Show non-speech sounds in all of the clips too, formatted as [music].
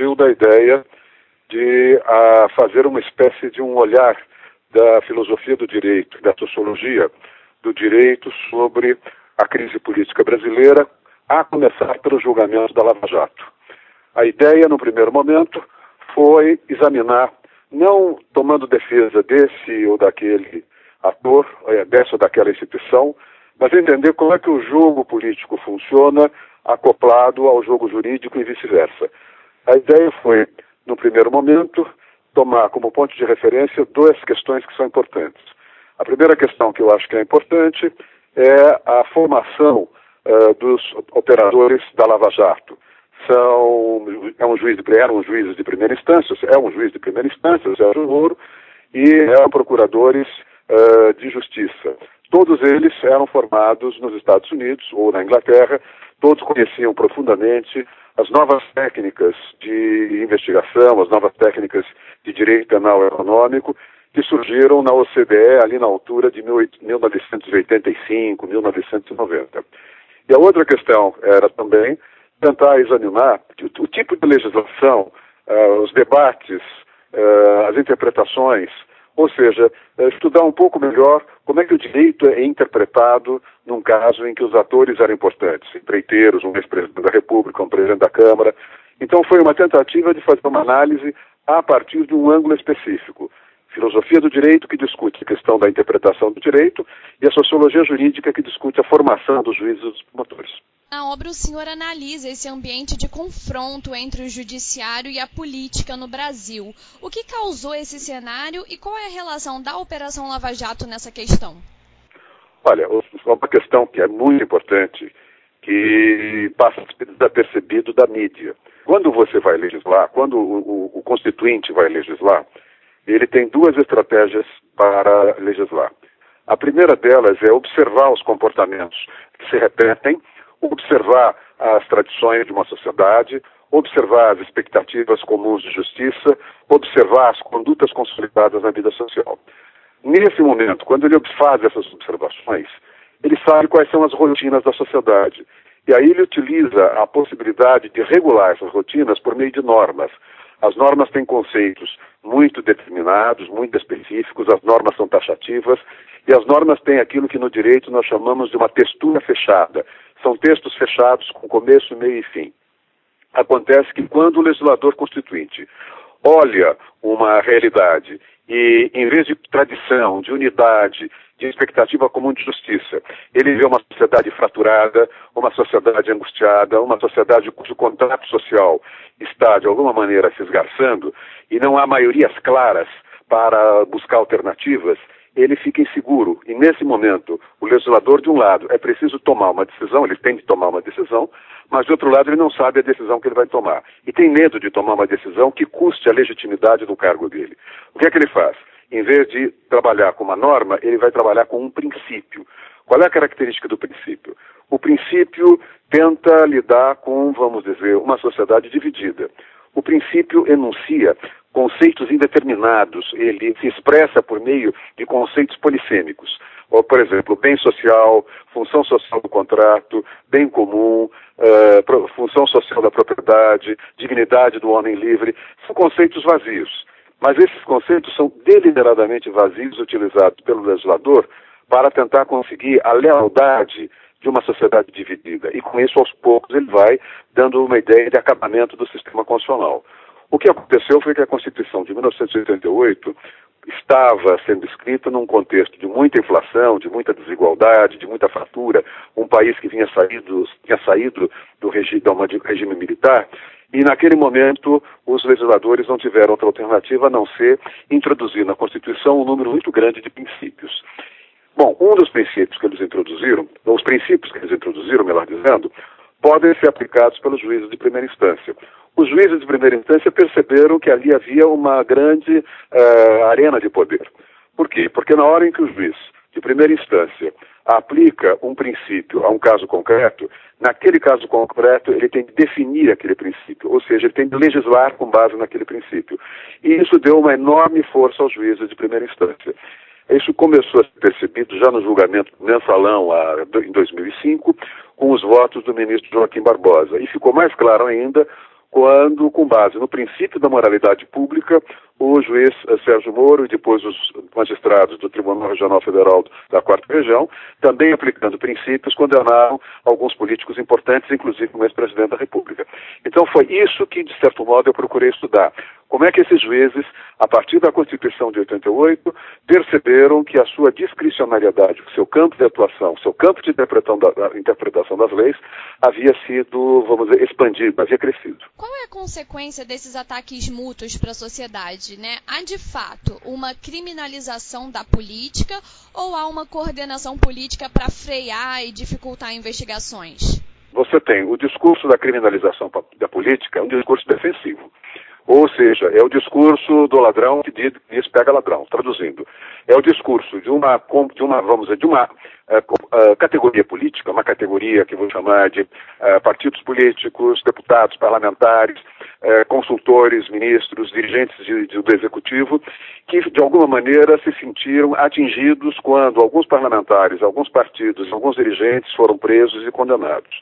surgiu da ideia de a, fazer uma espécie de um olhar da filosofia do direito, da sociologia do direito sobre a crise política brasileira, a começar pelo julgamento da Lava Jato. A ideia, no primeiro momento, foi examinar, não tomando defesa desse ou daquele ator, é, dessa ou daquela instituição, mas entender como é que o jogo político funciona acoplado ao jogo jurídico e vice-versa. A ideia foi, no primeiro momento, tomar como ponto de referência duas questões que são importantes. A primeira questão que eu acho que é importante é a formação uh, dos operadores da Lava Jato. São, é um juiz de, eram juízes de primeira instância, é um juiz de primeira instância, Sérgio Moro, e eram procuradores uh, de justiça. Todos eles eram formados nos Estados Unidos ou na Inglaterra, todos conheciam profundamente as novas técnicas de investigação, as novas técnicas de direito penal econômico que surgiram na OCDE ali na altura de 1985, 1990. E a outra questão era também tentar examinar o, tipo de legislação, uh, os debates, uh, as interpretações, ou seja, uh, estudar um pouco melhor como é que o direito é interpretado num caso em que os atores eram importantes, empreiteiros, um ex-presidente da República, um presidente da Câmara. Então foi uma tentativa de fazer uma análise a partir de um ângulo específico. Filosofia do direito, que discute a questão da interpretação do direito, e a sociologia jurídica, que discute a formação dos juízes e dos promotores. Na obra, o senhor analisa esse ambiente de confronto entre o judiciário e a política no Brasil. O que causou esse cenário e qual é a relação da Operação Lava Jato nessa questão? Olha, uma questão que é muito importante, que passa desapercebido da mídia. Quando você vai legislar, quando o, o, o constituinte vai legislar, ele tem duas estratégias para legislar. A primeira delas é observar os comportamentos que se repetem, observar as tradições de uma sociedade, observar as expectativas comuns de justiça, observar as condutas consolidadas na vida social. Nesse momento, quando ele faz essas observações, ele sabe quais são as rotinas da sociedade. E aí ele utiliza a possibilidade de regular essas rotinas por meio de normas. As normas têm conceitos muito determinados, muito específicos, as normas são taxativas e as normas têm aquilo que no direito nós chamamos de uma textura fechada. São textos fechados com começo, meio e fim. Acontece que quando o legislador constituinte olha uma realidade e, em vez de tradição, de unidade, de expectativa comum de justiça, ele vê uma sociedade fraturada, uma sociedade angustiada, uma sociedade cujo contrato social está, de alguma maneira, se esgarçando e não há maiorias claras para buscar alternativas, ele fica inseguro. E nesse momento, o legislador, de um lado, é preciso tomar uma decisão, ele tem de tomar uma decisão, mas de outro lado, ele não sabe a decisão que ele vai tomar. E tem medo de tomar uma decisão que custe a legitimidade do cargo dele. O que é que ele faz? Em vez de trabalhar com uma norma, ele vai trabalhar com um princípio. Qual é a característica do princípio? O princípio tenta lidar com, vamos dizer, uma sociedade dividida. O princípio enuncia conceitos indeterminados, ele se expressa por meio de conceitos polissêmicos. Ou, por exemplo, bem social, função social do contrato, bem comum, uh, função social da propriedade, dignidade do homem livre, são conceitos vazios. Mas esses conceitos são deliberadamente vazios utilizados pelo legislador para tentar conseguir a lealdade de uma sociedade dividida. E com isso, aos poucos, ele vai dando uma ideia de acabamento do sistema constitucional. O que aconteceu foi que a Constituição de 1988 estava sendo escrita num contexto de muita inflação, de muita desigualdade, de muita fratura, um país que vinha saído, tinha saído do regime, do regime militar, e naquele momento os legisladores não tiveram outra alternativa a não ser introduzir na Constituição um número muito grande de princípios. Bom, um dos princípios que eles introduziram, ou os princípios que eles introduziram, melhor dizendo, podem ser aplicados pelos juízes de primeira instância. Os juízes de primeira instância perceberam que ali havia uma grande uh, arena de poder. Por quê? Porque na hora em que o juiz de primeira instância aplica um princípio a um caso concreto, naquele caso concreto ele tem de definir aquele princípio, ou seja, ele tem de legislar com base naquele princípio. E isso deu uma enorme força aos juízes de primeira instância. Isso começou a ser percebido já no julgamento mensalão a, em 2005, com os votos do ministro Joaquim Barbosa. E ficou mais claro ainda quando, com base no princípio da moralidade pública, o juiz eh, Sérgio Moro e depois os magistrados do Tribunal Regional Federal da Quarta Região, também aplicando princípios, condenaram alguns políticos importantes, inclusive o ex-presidente da República. Então foi isso que, de certo modo, eu procurei estudar. Como é que esses juízes, a partir da Constituição de 88, perceberam que a sua discricionariedade, o seu campo de atuação, o seu campo de interpretação, da, da, interpretação das leis havia sido, vamos dizer, expandido, havia crescido. Qual é a consequência desses ataques mútuos para a sociedade? Né? Há de fato uma criminalização da política ou há uma coordenação política para frear e dificultar investigações? Você tem o discurso da criminalização da política, é um discurso defensivo. Ou seja, é o discurso do ladrão que diz, pega ladrão, traduzindo. É o discurso de uma, de uma vamos dizer, de uma uh, categoria política, uma categoria que vou chamar de uh, partidos políticos, deputados, parlamentares, consultores, ministros, dirigentes de, de, do executivo, que de alguma maneira se sentiram atingidos quando alguns parlamentares, alguns partidos, alguns dirigentes foram presos e condenados.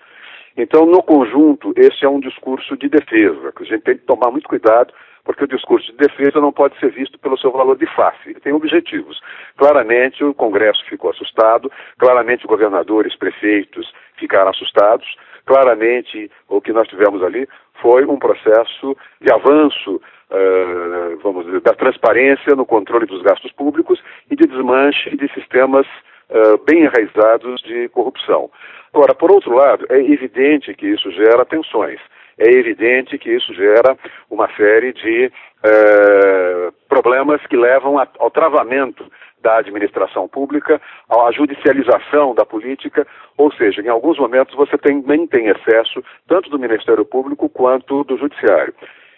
Então, no conjunto, esse é um discurso de defesa, que a gente tem que tomar muito cuidado, porque o discurso de defesa não pode ser visto pelo seu valor de face, ele tem objetivos. Claramente, o Congresso ficou assustado, claramente, governadores, prefeitos ficaram assustados, claramente, o que nós tivemos ali foi um processo de avanço, uh, vamos dizer, da transparência no controle dos gastos públicos e de desmanche de sistemas uh, bem enraizados de corrupção. Agora, por outro lado, é evidente que isso gera tensões. É evidente que isso gera uma série de eh, problemas que levam a, ao travamento da administração pública, à judicialização da política, ou seja, em alguns momentos você também tem excesso tanto do Ministério Público quanto do Judiciário.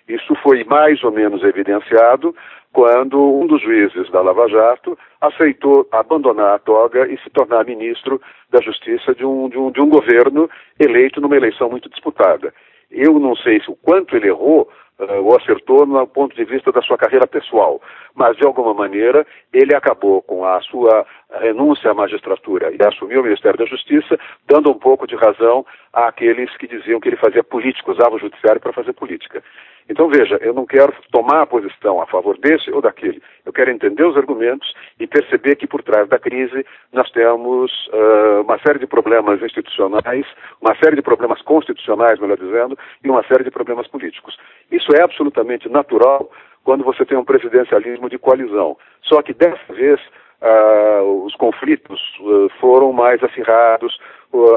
Isso foi mais ou menos evidenciado quando um dos juízes da Lava Jato aceitou abandonar a toga e se tornar ministro da Justiça de um, de um, de um governo eleito numa eleição muito disputada. Eu não sei se o quanto ele errou uh, ou acertou no ponto de vista da sua carreira pessoal, mas de alguma maneira ele acabou com a sua renúncia à magistratura e assumiu o Ministério da Justiça, dando um pouco de razão àqueles que diziam que ele fazia política, usava o judiciário para fazer política. Então veja, eu não quero tomar a posição a favor desse ou daquele. Eu quero entender os argumentos e perceber que por trás da crise nós temos uh, uma série de problemas institucionais, uma série de problemas constitucionais, melhor dizendo, e uma série de problemas políticos. Isso é absolutamente natural quando você tem um presidencialismo de coalizão. Só que dessa vez uh, os conflitos uh, foram mais acirrados,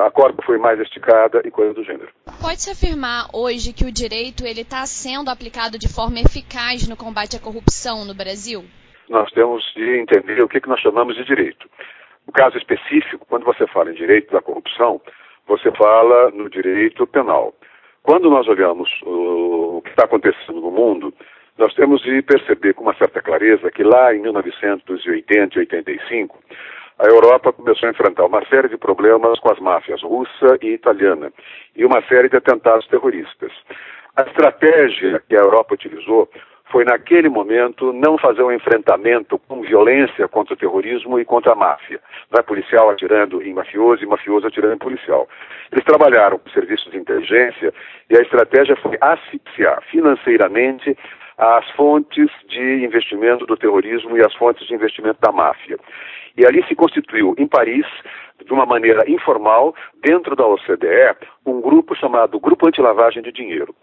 a corda foi mais esticada e coisa do gênero. Pode-se afirmar hoje que o direito ele está sendo aplicado de forma eficaz no combate à corrupção no Brasil? Nós temos de entender o que, que nós chamamos de direito. No caso específico, quando você fala em direito da corrupção, você fala no direito penal. Quando nós olhamos o, que está acontecendo no mundo, nós temos de perceber com uma certa clareza que lá em 1980 e 85, a Europa começou a enfrentar uma série de problemas com as máfias russa e italiana e uma série de atentados terroristas. A estratégia que a Europa utilizou foi, naquele momento, não fazer um enfrentamento com violência contra o terrorismo e contra a máfia. É policial atirando em mafioso e mafioso atirando em policial. Eles trabalharam com serviços de inteligência e a estratégia foi asfixiar financeiramente as fontes de investimento do terrorismo e as fontes de investimento da máfia. E ali se constituiu, em Paris, de uma maneira informal, dentro da OCDE, um grupo chamado Grupo Antilavagem de Dinheiro.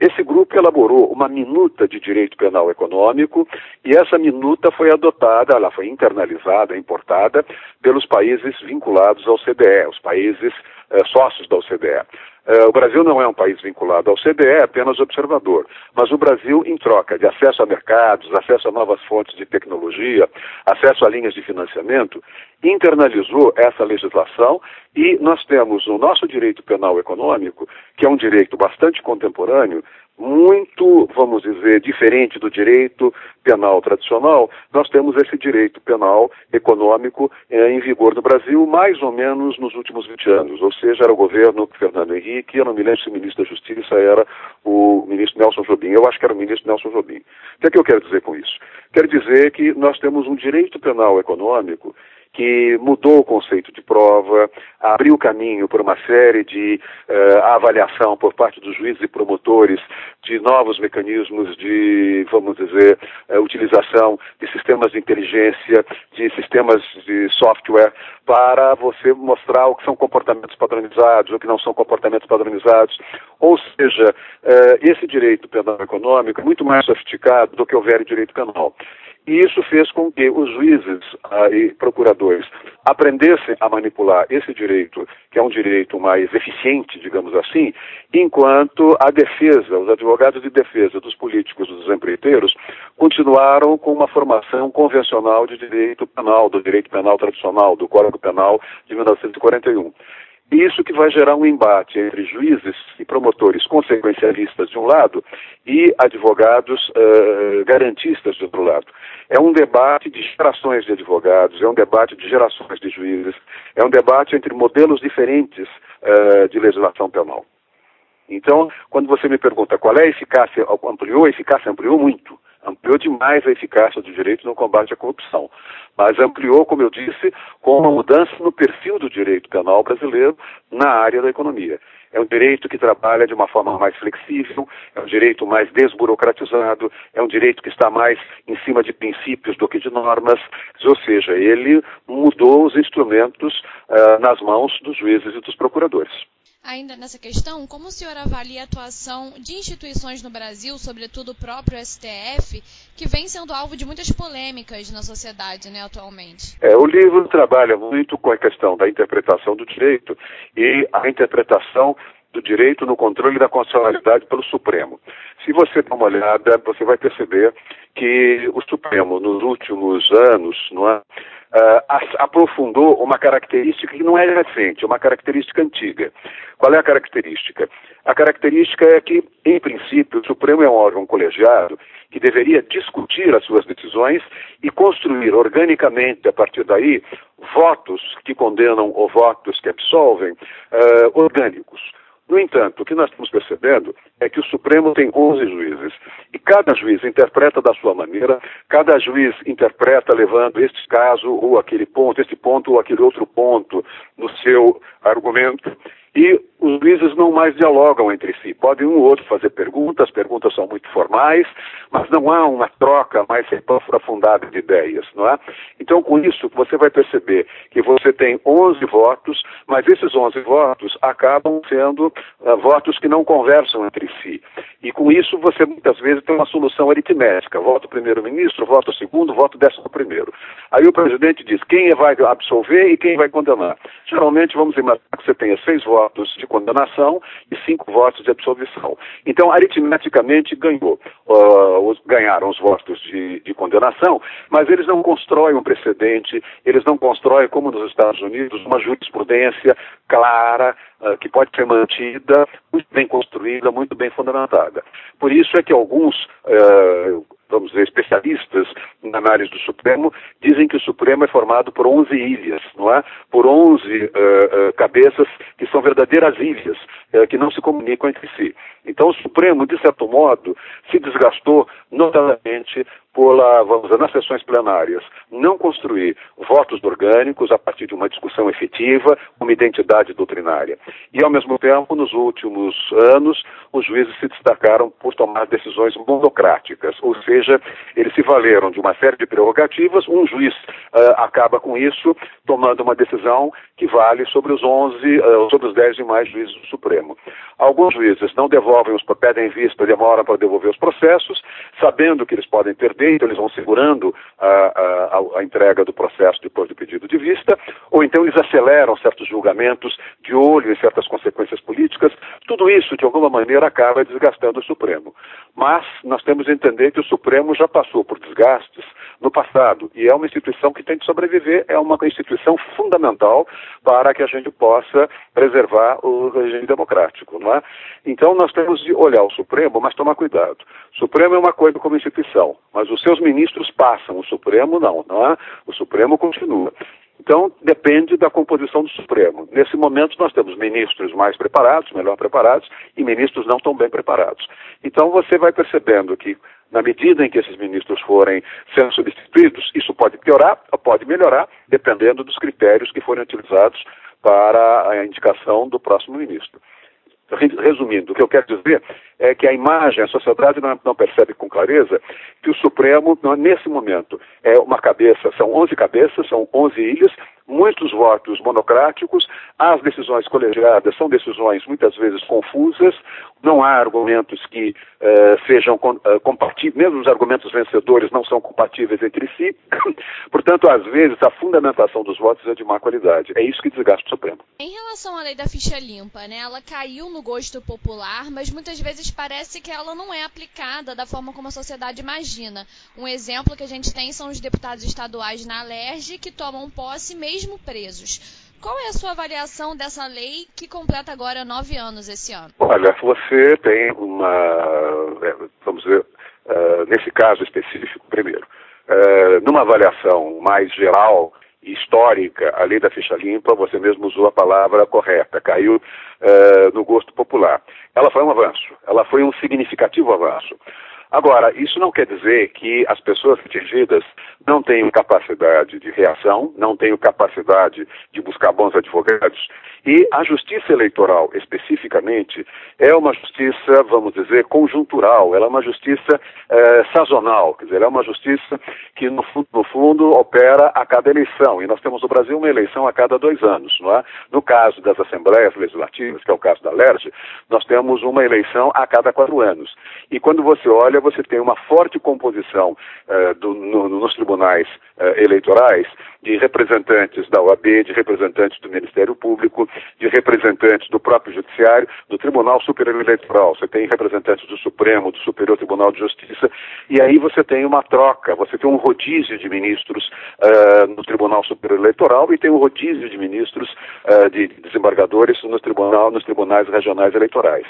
Esse grupo elaborou uma minuta de direito penal econômico e essa minuta foi adotada, ela foi internalizada, importada pelos países vinculados ao OCDE, os países eh, sócios da OCDE. Eh, o Brasil não é um país vinculado ao CDE, é apenas observador. Mas o Brasil, em troca de acesso a mercados, acesso a novas fontes de tecnologia, acesso a linhas de financiamento, internalizou essa legislação e nós temos o nosso direito penal econômico, que é um direito bastante contemporâneo, muito, vamos dizer, diferente do direito penal tradicional, nós temos esse direito penal econômico eh, em vigor no Brasil mais ou menos nos últimos 20 anos, ou seja, era o governo Fernando Henrique, eu não me lembro se o ministro da Justiça era o ministro Nelson Jobim, eu acho que era o ministro Nelson Jobim. O que é que eu quero dizer com isso? Quero dizer que nós temos um direito penal econômico que mudou o conceito de prova, abriu caminho para uma série de uh, avaliação por parte dos juízes e promotores de novos mecanismos de, vamos dizer, uh, utilização de sistemas de inteligência, de sistemas de software para você mostrar o que são comportamentos padronizados, o que não são comportamentos padronizados. Ou seja, uh, esse direito penal econômico é muito mais sofisticado do que velho direito penal. E isso fez com que os juízes ah, e procuradores aprendessem a manipular esse direito, que é um direito mais eficiente, digamos assim, enquanto a defesa, os advogados de defesa dos políticos, dos empreiteiros, continuaram com uma formação convencional de direito penal, do direito penal tradicional, do Código Penal de 1941. Isso que vai gerar um embate entre juízes e promotores consequencialistas de um lado e advogados uh, garantistas de outro lado. É um debate de gerações de advogados, é um debate de gerações de juízes, é um debate entre modelos diferentes uh, de legislação penal. Então, quando você me pergunta qual é a eficácia, ampliou, a eficácia ampliou muito ampliou demais a eficácia do direito no combate à corrupção. Mas ampliou, como eu disse, com uma mudança no perfil do direito penal brasileiro na área da economia. É um direito que trabalha de uma forma mais flexível, é um direito mais desburocratizado, é um direito que está mais em cima de princípios do que de normas, ou seja, ele mudou os instrumentos uh, nas mãos dos juízes e dos procuradores. Ainda nessa questão, como o senhor avalia a atuação de instituições no Brasil, sobretudo o próprio STF, que vem sendo alvo de muitas polêmicas na sociedade né, atualmente? É, o livro trabalha muito com a questão da interpretação do direito e a interpretação do direito no controle da constitucionalidade pelo Supremo. Se você dá uma olhada, você vai perceber que o Supremo, nos últimos anos, não é, uh, aprofundou uma característica que não é recente, é uma característica antiga. Qual é a característica? A característica é que, em princípio, o Supremo é um órgão colegiado que deveria discutir as suas decisões e construir organicamente, a partir daí, votos que condenam ou votos que absolvem, uh, orgânicos. No entanto, o que nós estamos percebendo é que o Supremo tem 11 juízes. E cada juiz interpreta da sua maneira, cada juiz interpreta levando este caso ou aquele ponto, este ponto ou aquele outro ponto no seu argumento. E os juízes não mais dialogam entre si. Podem um ou outro fazer perguntas, as perguntas são muito formais, mas não há uma troca mais aprofundada de ideias, não é? Então, com isso, você vai perceber que você tem 11 votos, mas esses 11 votos acabam sendo uh, votos que não conversam entre si. E com isso, você muitas vezes tem uma solução aritmética. Voto primeiro-ministro, voto segundo, voto décimo primeiro. Aí o presidente diz quem vai absolver e quem vai condenar. Geralmente, vamos imaginar que você tenha seis votos de condenação e cinco votos de absolvição. Então, aritmeticamente, ganhou. Uh, os, ganharam os votos de, de, condenação, mas eles não constroem um precedente, eles não constroem, como nos Estados Unidos, uma jurisprudência clara, uh, que pode ser mantida, muito bem construída, muito bem fundamentada. Por isso é que alguns uh, vamos dizer, especialistas na análise do Supremo, dizem que o Supremo é formado por 11 ilhas, não é? Por 11 uh, uh, cabeças que são verdadeiras ilhas, uh, que não se comunicam entre si. Então, o Supremo, de certo modo, se desgastou notadamente lá, vamos dizer, nas sessões plenárias, não construir votos orgânicos a partir de uma discussão efetiva, uma identidade doutrinária. E, ao mesmo tempo, nos últimos anos, os juízes se destacaram por tomar decisões monocráticas, ou seja, eles se valeram de uma série de prerrogativas, um juiz uh, acaba com isso, tomando uma decisão que vale sobre os 11, uh, sobre os 10 demais juízes do Supremo. Alguns juízes não devolvem os, pedem vista, demoram para devolver os processos, sabendo que eles podem perder, eles vão segurando a, a, a, entrega do processo depois do pedido de vista, ou então eles aceleram certos julgamentos de olho em certas consequências políticas. Tudo isso, de alguma maneira, acaba desgastando o Supremo. Mas nós temos que entender que o Supremo já passou por desgastes no passado e é uma instituição que tem de sobreviver, é uma instituição fundamental para que a gente possa preservar o regime democrático. Não é? Então nós temos de olhar o Supremo, mas tomar cuidado. O Supremo é uma coisa como instituição, mas os seus ministros passam, o Supremo não, não é? O Supremo continua. Então, depende da composição do Supremo. Nesse momento, nós temos ministros mais preparados, melhor preparados, e ministros não tão bem preparados. Então, você vai percebendo que Na medida em que esses ministros forem sendo substituídos, isso pode piorar ou pode melhorar, dependendo dos critérios que forem utilizados para a indicação do próximo ministro. Resumindo, o que eu quero dizer é que a imagem, a sociedade não, não, percebe com clareza que o Supremo, nesse momento, é uma cabeça, são 11 cabeças, são 11 ilhas, muitos votos monocráticos, as decisões colegiadas são decisões muitas vezes confusas, não há argumentos que uh, sejam uh, compatíveis, mesmo os argumentos vencedores não são compatíveis entre si. [laughs] Portanto, às vezes, a fundamentação dos votos é de má qualidade. É isso que desgasta o Supremo. Em relação à lei da ficha limpa, né, ela caiu no gosto popular, mas muitas vezes parece que ela não é aplicada da forma como a sociedade imagina. Um exemplo que a gente tem são os deputados estaduais na Alerj que tomam posse mesmo presos. Qual é a sua avaliação dessa lei que completa agora nove anos esse ano? Olha, você tem uma, é, vamos dizer, uh, nesse caso específico, primeiro, uh, numa avaliação mais geral e histórica, a lei da ficha limpa, você mesmo usou a palavra correta, caiu uh, no gosto popular. Ela foi um avanço, ela foi um significativo avanço. Agora, isso não quer dizer que as pessoas atingidas não tenham capacidade de reação, não tenham capacidade de buscar bons advogados. E a justiça eleitoral, especificamente, é uma justiça, vamos dizer, conjuntural, ela é uma justiça é, sazonal, quer dizer, ela é uma justiça que, no, no, fundo, opera a cada eleição. E nós temos no Brasil uma eleição a cada dois anos, não é? No caso das assembleias legislativas, que é o caso da LERJ, nós temos uma eleição a cada quatro anos. E quando você olha você tem uma forte composição uh, do, no, nos tribunais uh, eleitorais de representantes da OAB, de representantes do Ministério Público, de representantes do próprio Judiciário, do Tribunal Superior Eleitoral. Você tem representantes do Supremo, do Superior Tribunal de Justiça, e aí você tem uma troca, você tem um rodízio de ministros uh, no Tribunal Superior Eleitoral e tem um rodízio de ministros de desembargadores no tribunal, nos tribunais regionais eleitorais.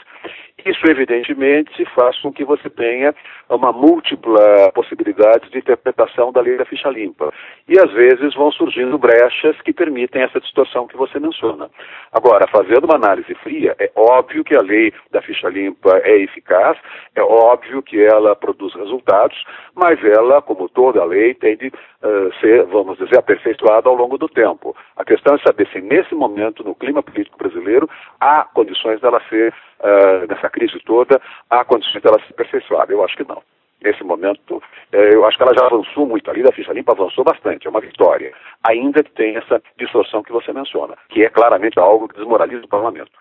Isso, evidentemente, faz com que você tenha uma múltipla possibilidade de interpretação da lei da ficha limpa. E, às vezes, vão surgindo brechas que permitem essa distorção que você menciona. Agora, fazendo uma análise fria, é óbvio que a lei da ficha limpa é eficaz, é óbvio que ela produz resultados, mas ela, como toda lei, tem de uh, ser, vamos dizer, aperfeiçoada ao longo do tempo. A questão é saber se, nesse momento, no clima político brasileiro, há condições dela ser uh, nessa crise toda, há condições dela se aperfeiçoar. Eu acho que não. Nesse momento, eh, eu acho que ela já avançou muito. Ali da ficha limpa avançou bastante, é uma vitória. Ainda que tem essa distorção que você menciona, que é claramente algo que desmoraliza o parlamento.